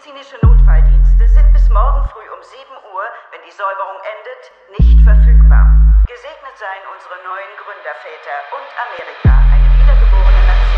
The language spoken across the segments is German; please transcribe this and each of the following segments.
Medizinische Notfalldienste sind bis morgen früh um 7 Uhr, wenn die Säuberung endet, nicht verfügbar. Gesegnet seien unsere neuen Gründerväter und Amerika, eine wiedergeborene Nation.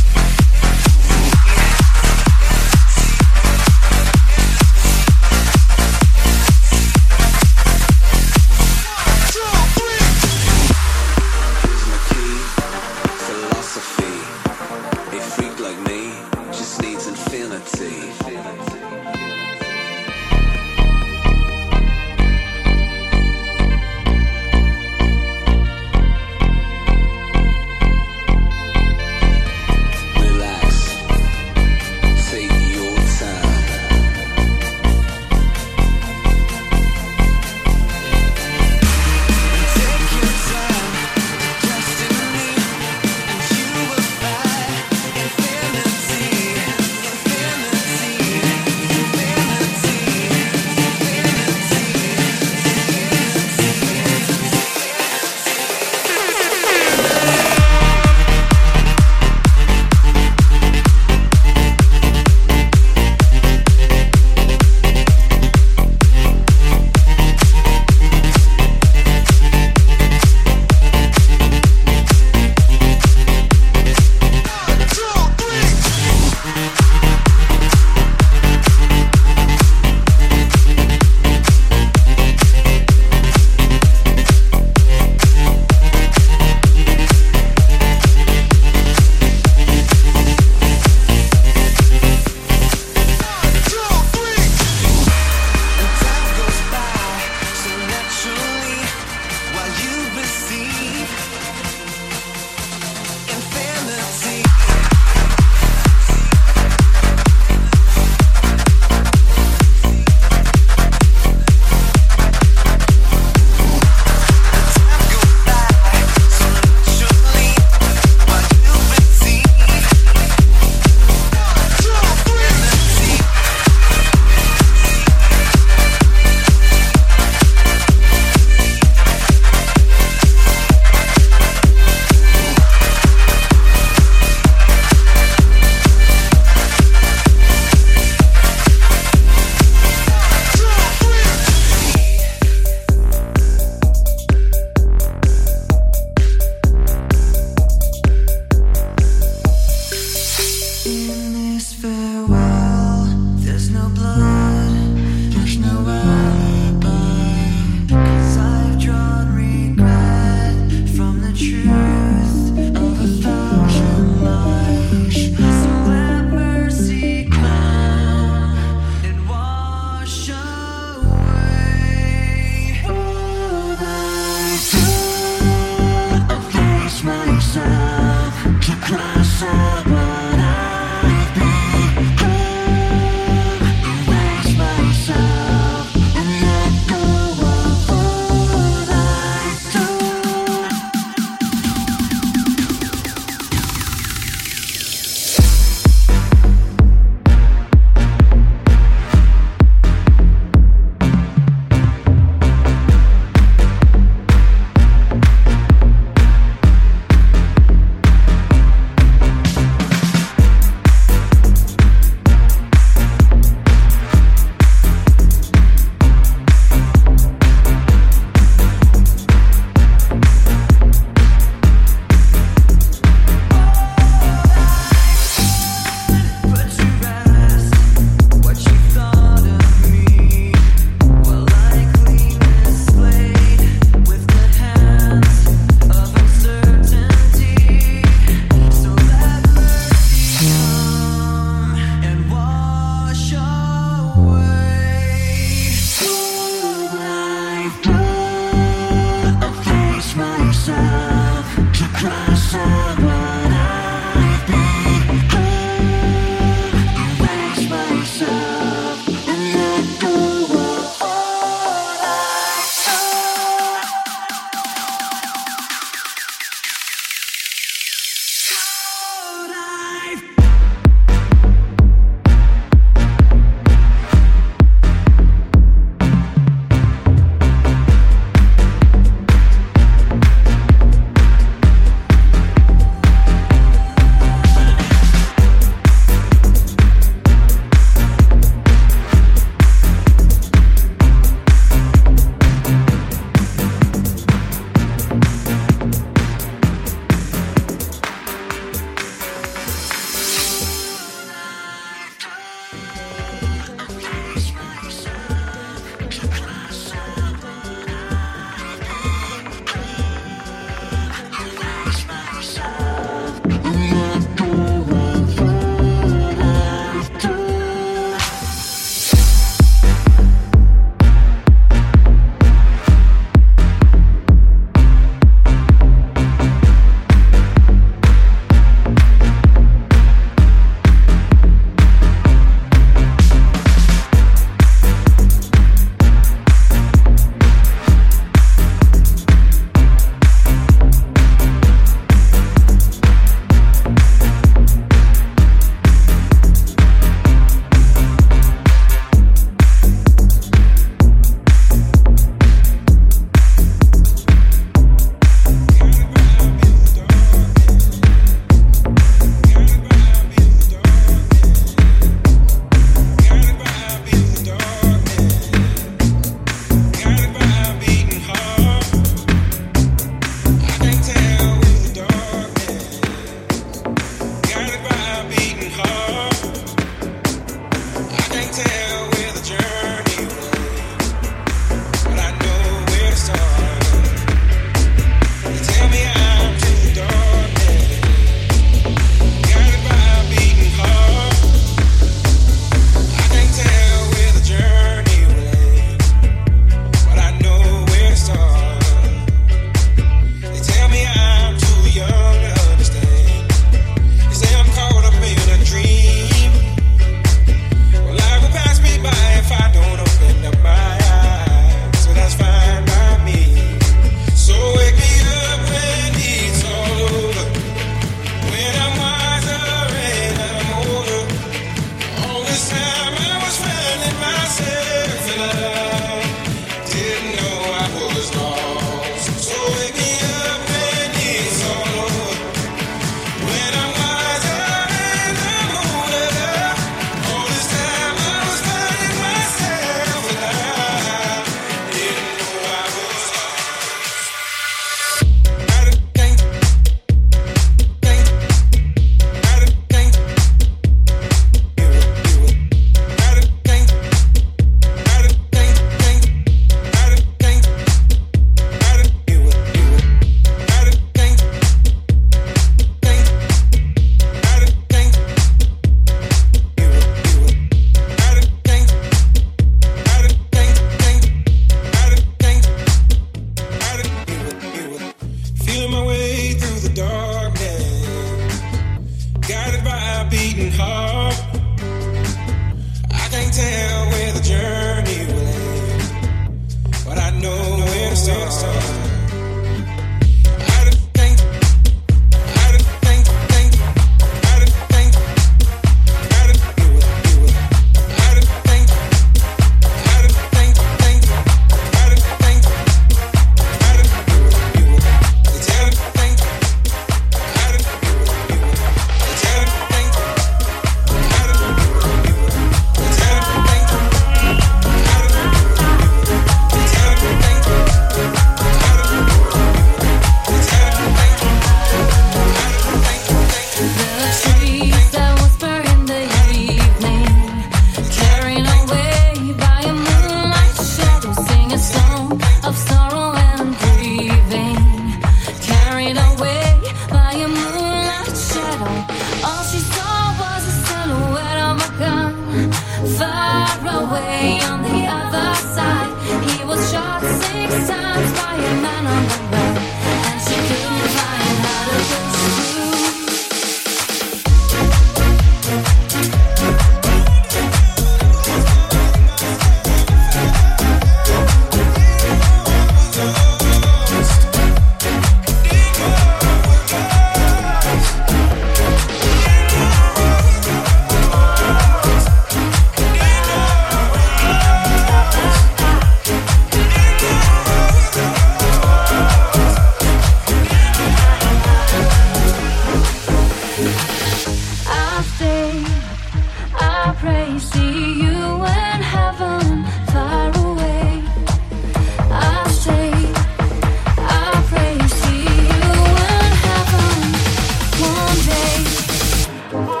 day.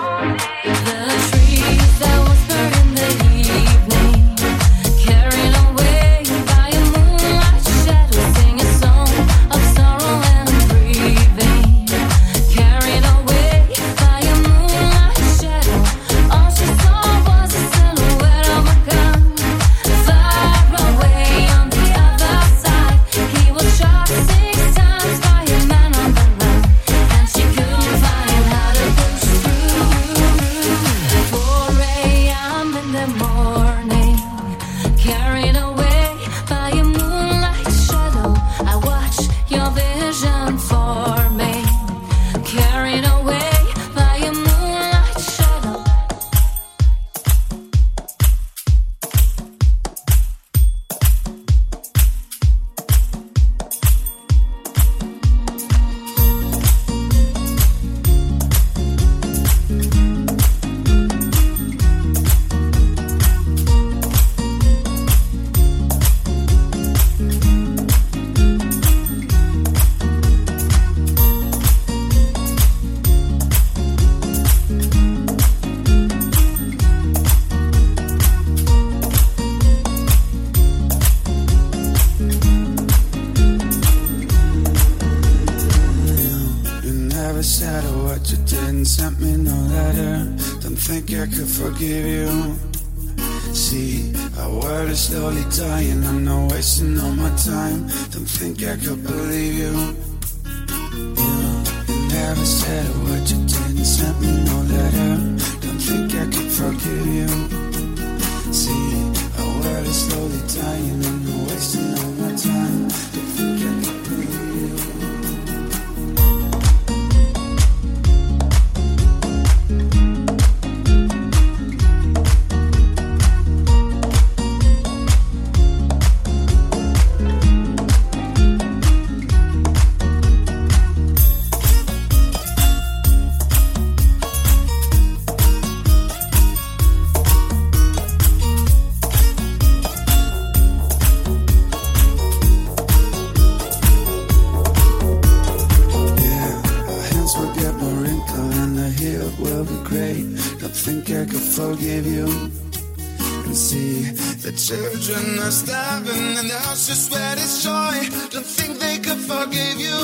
Forgive you. And see, the children are starving and the house is where destroy. Don't think they could forgive you.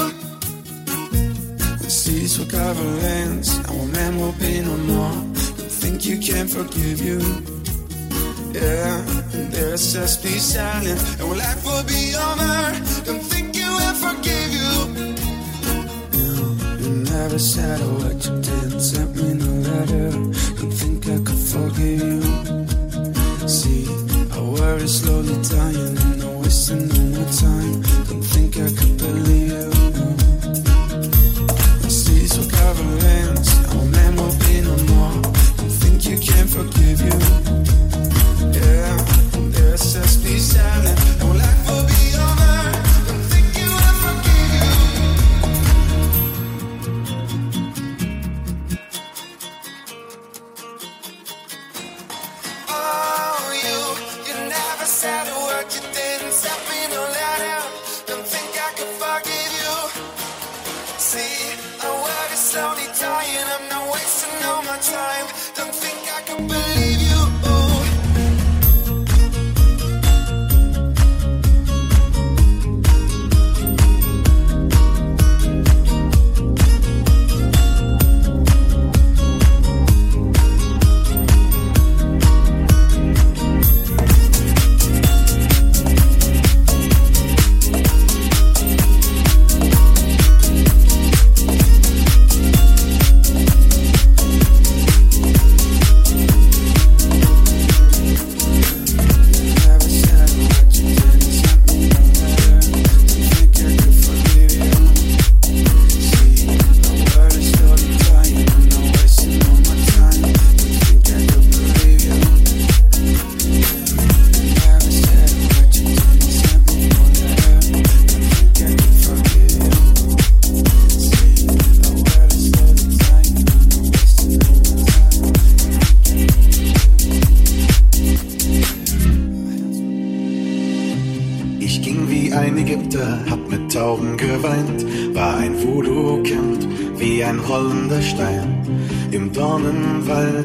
The seas will cover lands, our man will be no more. Don't think you can forgive you. Yeah, and there's just be silent, and life will be over. Don't said a word, you didn't send me no letter. Don't think I could forgive you. See, world is slowly dying, and no wasting no more time. Don't think I could believe you. The seas will cover lands, our man will be no more. Don't think you can forgive you. Yeah, there's just be silent, and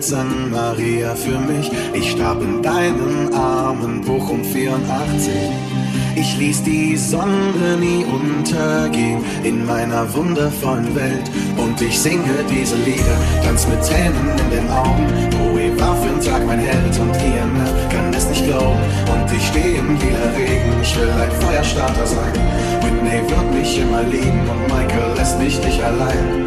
Dornenwald sang Maria für mich, ich starb in deinen Armen, Bochum 84. Ich ließ die Sonne nie untergehen in meiner wundervollen Welt und ich singe diese Lieder ganz mit Tränen in den Augen. Bowie war für einen Tag mein Held und IMF kann es nicht glauben und ich stehe im lila Regen. Ich will ein Feuerstarter sein. Whitney wird mich immer lieben und Michael lässt mich nicht allein.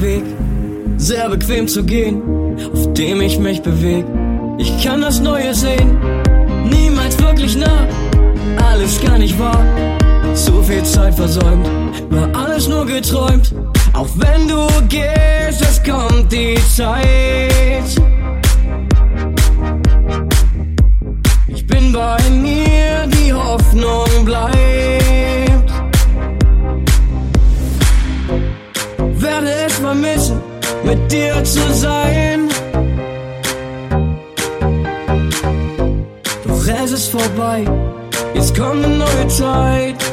Weg, sehr bequem zu gehen, auf dem ich mich beweg. Ich kann das Neue sehen, niemals wirklich nah, alles gar nicht wahr. Zu viel Zeit versäumt, war alles nur geträumt. Auch wenn du gehst, es kommt die Zeit. Ich bin bei mir, die Hoffnung bleibt. vermissen, mit dir zu sein. Doch es ist vorbei, jetzt kommt eine neue Zeit.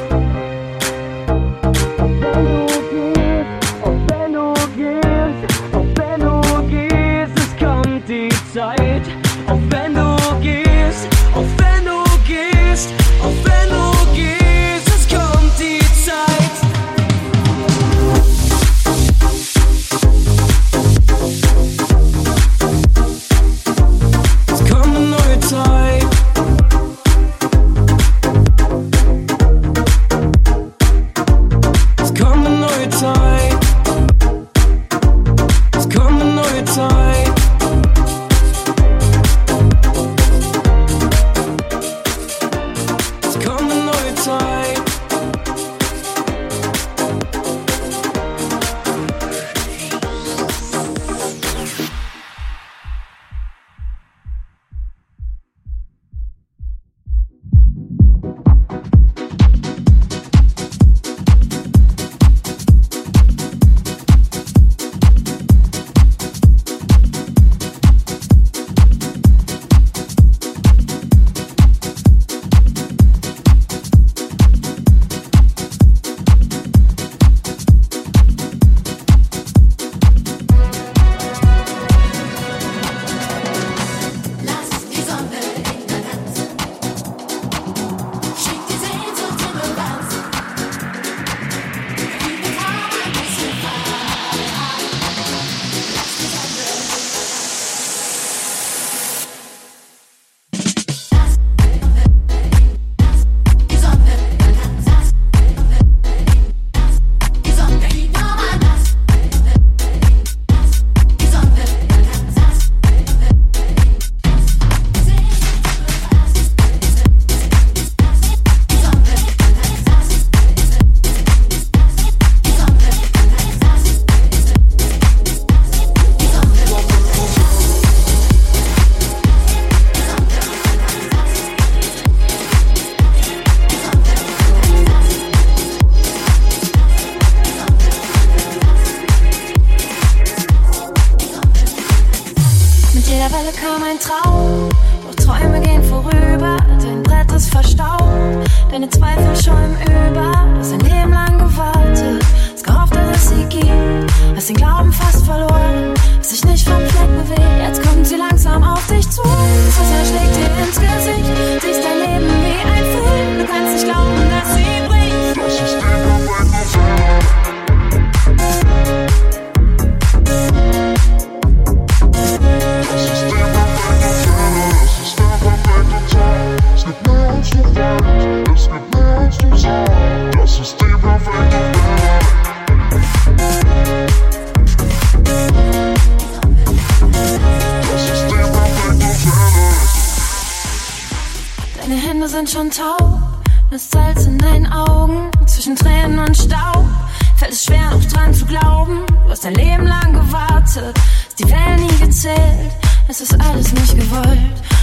es ist alles nicht gewollt.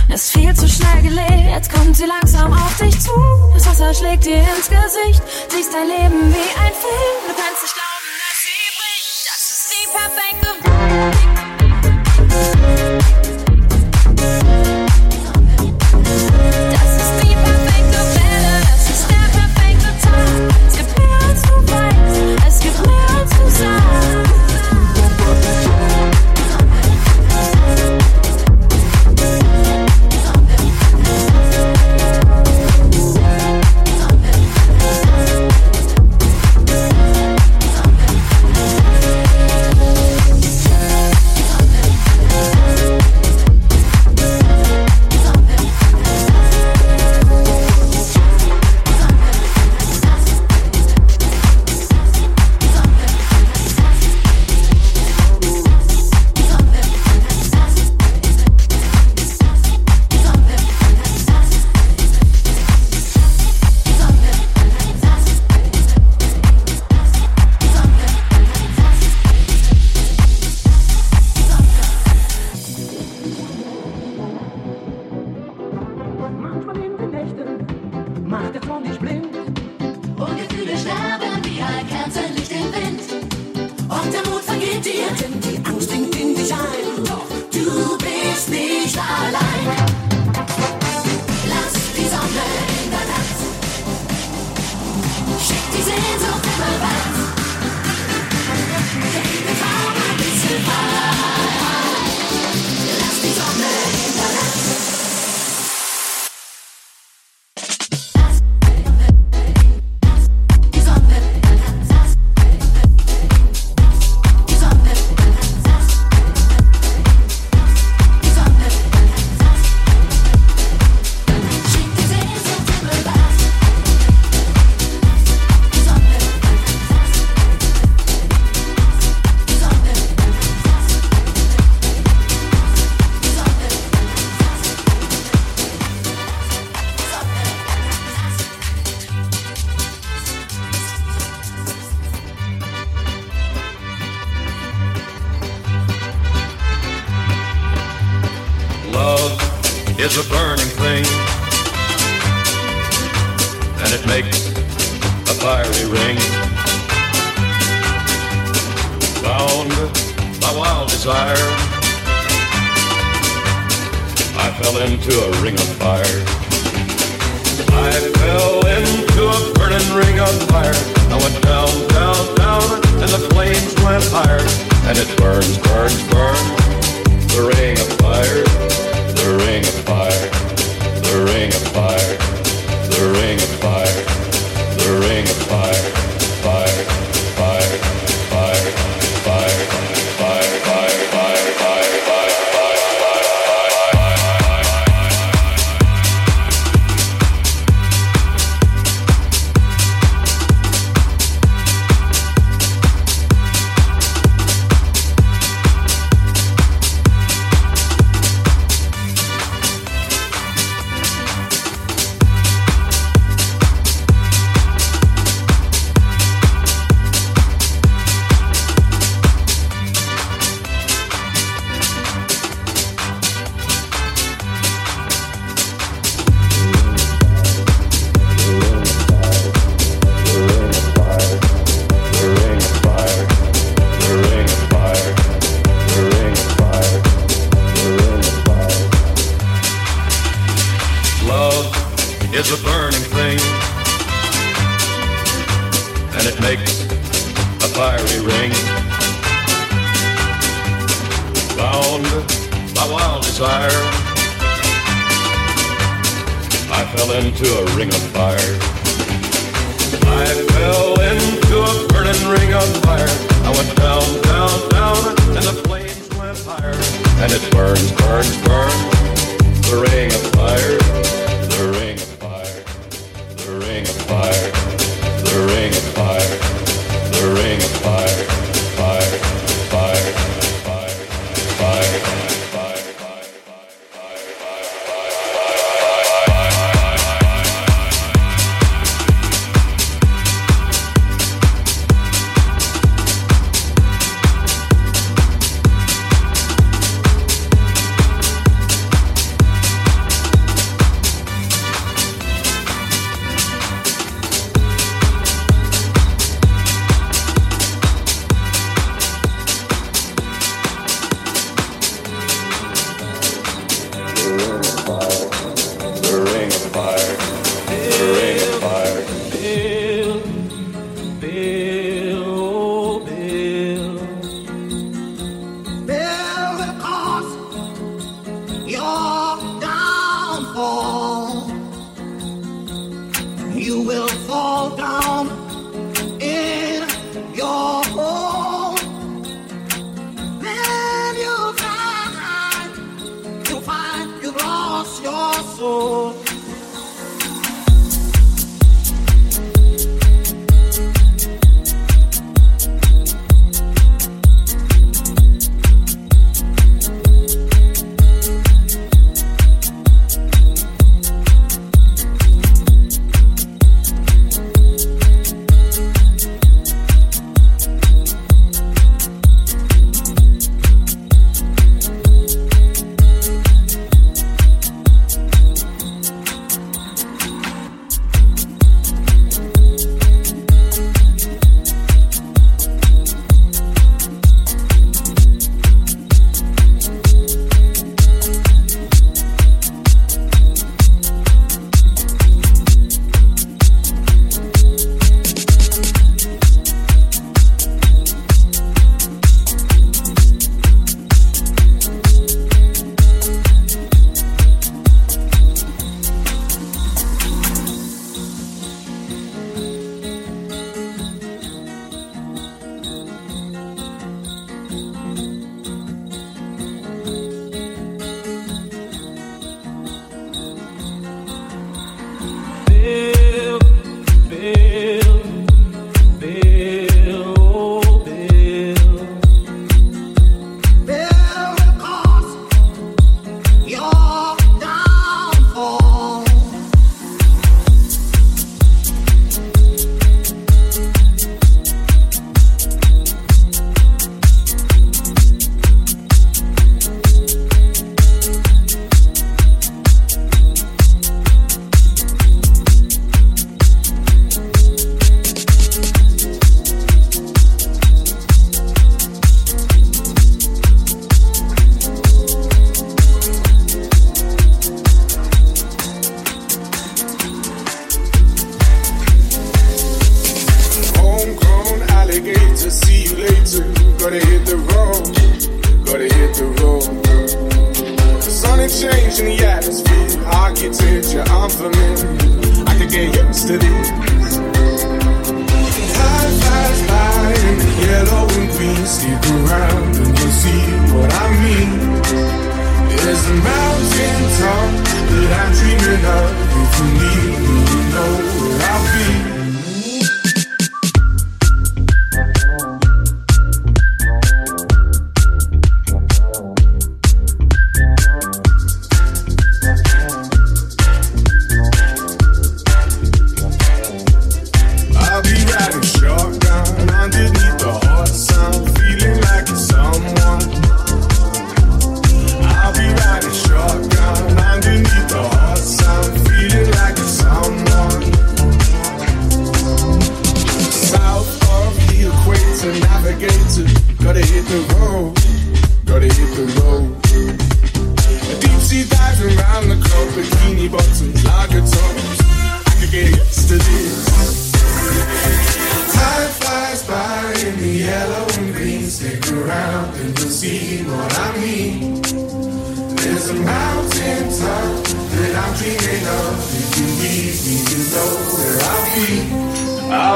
Es ist viel zu schnell gelebt, jetzt kommt sie langsam auf dich zu. Das Wasser schlägt dir ins Gesicht, siehst dein Leben wie ein Film, du kannst nicht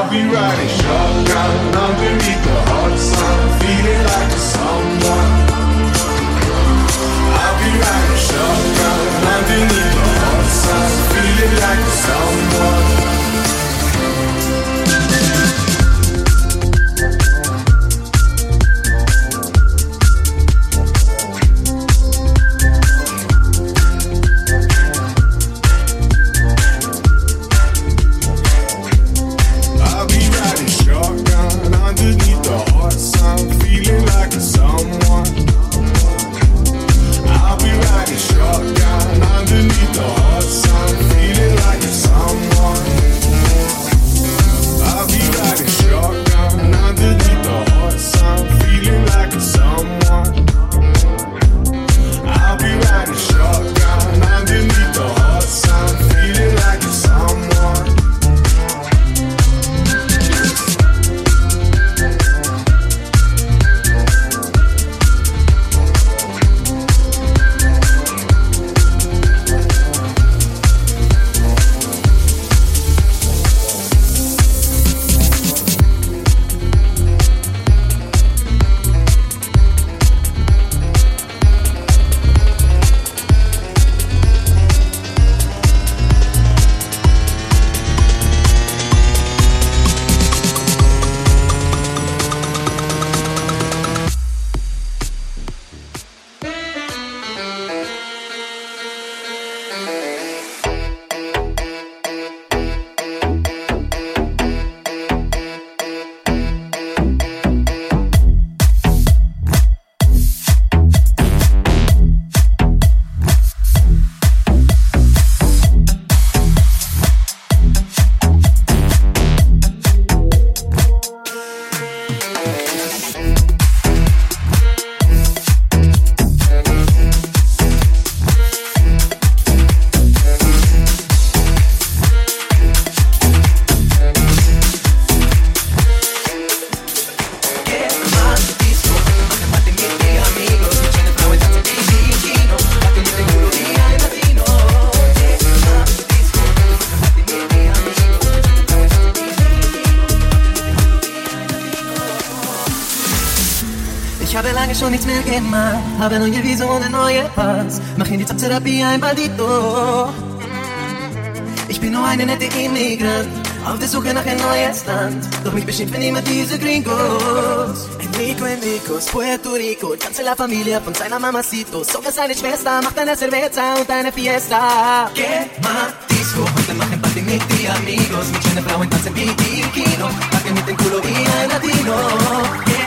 I'll be riding shotgun underneath the hot sun. Habe neue Visionen, neue Parts. Machen die Therapie ein Badito Ich bin nur eine nette Immigrant. Auf der Suche nach ein neues Land. Doch mich beschimpfen immer diese Gringos. Enrico, Enrico, es Puerto Rico. Ganze la Familia von seiner Mamacito. Sogar seine Schwester macht eine Cerveza und eine Fiesta. Geh mal heute machen Party mit die Amigos. Mit schönen Frauen tanzen wie die im Kino. Packen mit dem Culo wie ein Latino. Yeah.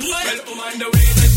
Well, I'm on the way.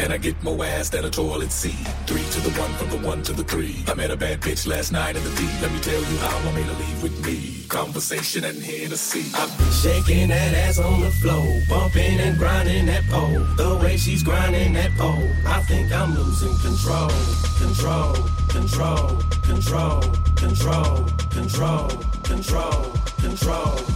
And I get more ass than a toilet seat. Three to the one, from the one to the three. I met a bad bitch last night in the D. Let me tell you how I made her leave with me. Conversation and. I've been shaking that ass on the floor. Bumping and grinding that pole. The way she's grinding that pole. I think I'm losing control. Control, control, control, control, control, control, control, control.